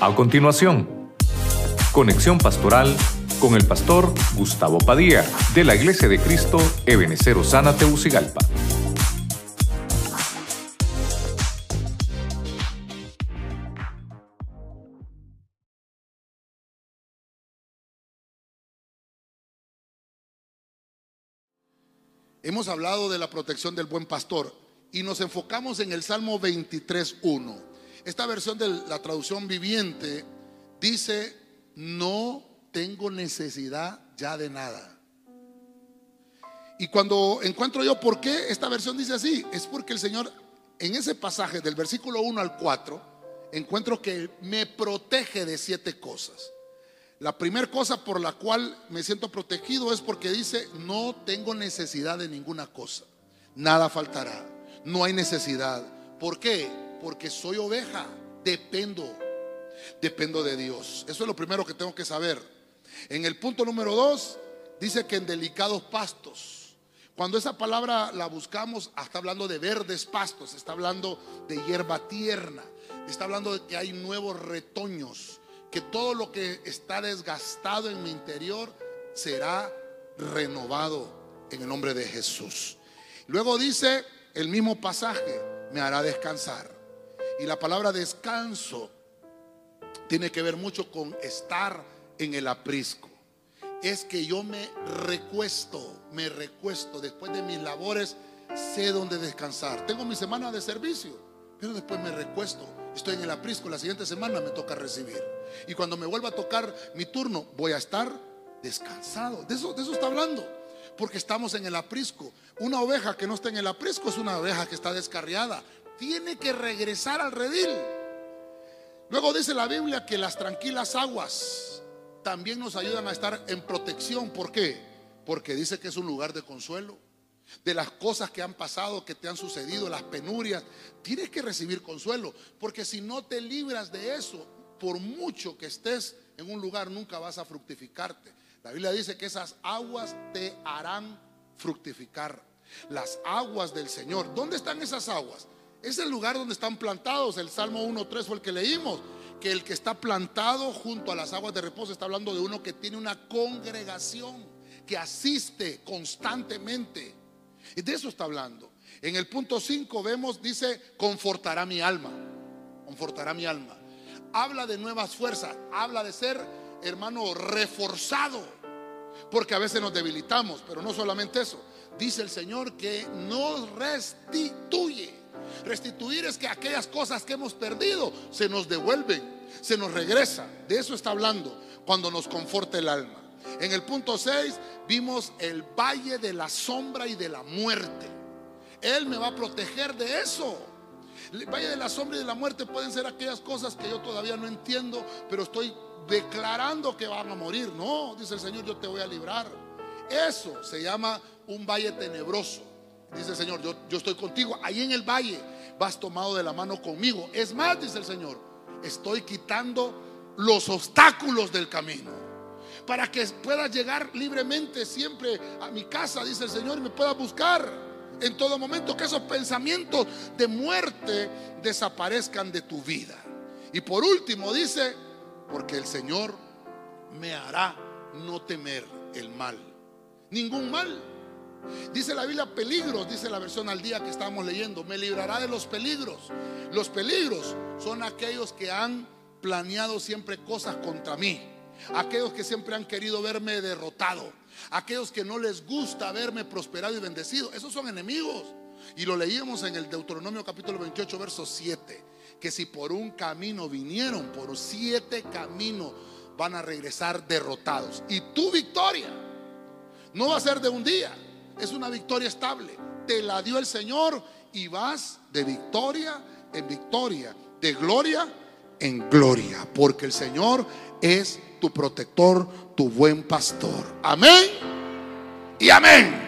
A continuación, conexión pastoral con el pastor Gustavo Padilla de la Iglesia de Cristo Ebenecer Osana Teucigalpa. Hemos hablado de la protección del buen pastor y nos enfocamos en el Salmo 23.1. Esta versión de la traducción viviente dice, no tengo necesidad ya de nada. Y cuando encuentro yo por qué esta versión dice así, es porque el Señor en ese pasaje del versículo 1 al 4 encuentro que me protege de siete cosas. La primera cosa por la cual me siento protegido es porque dice, no tengo necesidad de ninguna cosa. Nada faltará. No hay necesidad. ¿Por qué? Porque soy oveja. Dependo. Dependo de Dios. Eso es lo primero que tengo que saber. En el punto número dos, dice que en delicados pastos. Cuando esa palabra la buscamos, está hablando de verdes pastos, está hablando de hierba tierna, está hablando de que hay nuevos retoños que todo lo que está desgastado en mi interior será renovado en el nombre de Jesús. Luego dice el mismo pasaje, me hará descansar. Y la palabra descanso tiene que ver mucho con estar en el aprisco. Es que yo me recuesto, me recuesto después de mis labores, sé dónde descansar. Tengo mi semana de servicio, pero después me recuesto estoy en el aprisco, la siguiente semana me toca recibir. Y cuando me vuelva a tocar mi turno, voy a estar descansado. De eso, de eso está hablando. Porque estamos en el aprisco. Una oveja que no está en el aprisco es una oveja que está descarriada. Tiene que regresar al redil. Luego dice la Biblia que las tranquilas aguas también nos ayudan a estar en protección. ¿Por qué? Porque dice que es un lugar de consuelo de las cosas que han pasado, que te han sucedido, las penurias, tienes que recibir consuelo, porque si no te libras de eso, por mucho que estés en un lugar, nunca vas a fructificarte. La Biblia dice que esas aguas te harán fructificar. Las aguas del Señor. ¿Dónde están esas aguas? Es el lugar donde están plantados. El Salmo 1.3 fue el que leímos. Que el que está plantado junto a las aguas de reposo está hablando de uno que tiene una congregación, que asiste constantemente y de eso está hablando. En el punto 5 vemos, dice, confortará mi alma. Confortará mi alma. Habla de nuevas fuerzas. Habla de ser, hermano, reforzado. Porque a veces nos debilitamos, pero no solamente eso. Dice el Señor que nos restituye. Restituir es que aquellas cosas que hemos perdido se nos devuelven, se nos regresa. De eso está hablando cuando nos conforta el alma. En el punto 6 vimos el valle de la sombra y de la muerte. Él me va a proteger de eso. El valle de la sombra y de la muerte pueden ser aquellas cosas que yo todavía no entiendo, pero estoy declarando que van a morir. No, dice el Señor, yo te voy a librar. Eso se llama un valle tenebroso. Dice el Señor, yo, yo estoy contigo. Ahí en el valle vas tomado de la mano conmigo. Es más, dice el Señor, estoy quitando los obstáculos del camino para que pueda llegar libremente siempre a mi casa, dice el Señor, y me pueda buscar en todo momento, que esos pensamientos de muerte desaparezcan de tu vida. Y por último dice, porque el Señor me hará no temer el mal, ningún mal. Dice la Biblia peligros, dice la versión al día que estamos leyendo, me librará de los peligros. Los peligros son aquellos que han planeado siempre cosas contra mí aquellos que siempre han querido verme derrotado, aquellos que no les gusta verme prosperado y bendecido, esos son enemigos. Y lo leíamos en el Deuteronomio capítulo 28, verso 7, que si por un camino vinieron, por siete caminos van a regresar derrotados. Y tu victoria no va a ser de un día, es una victoria estable. Te la dio el Señor y vas de victoria en victoria, de gloria en gloria, porque el Señor es tu protector, tu buen pastor. Amén y amén.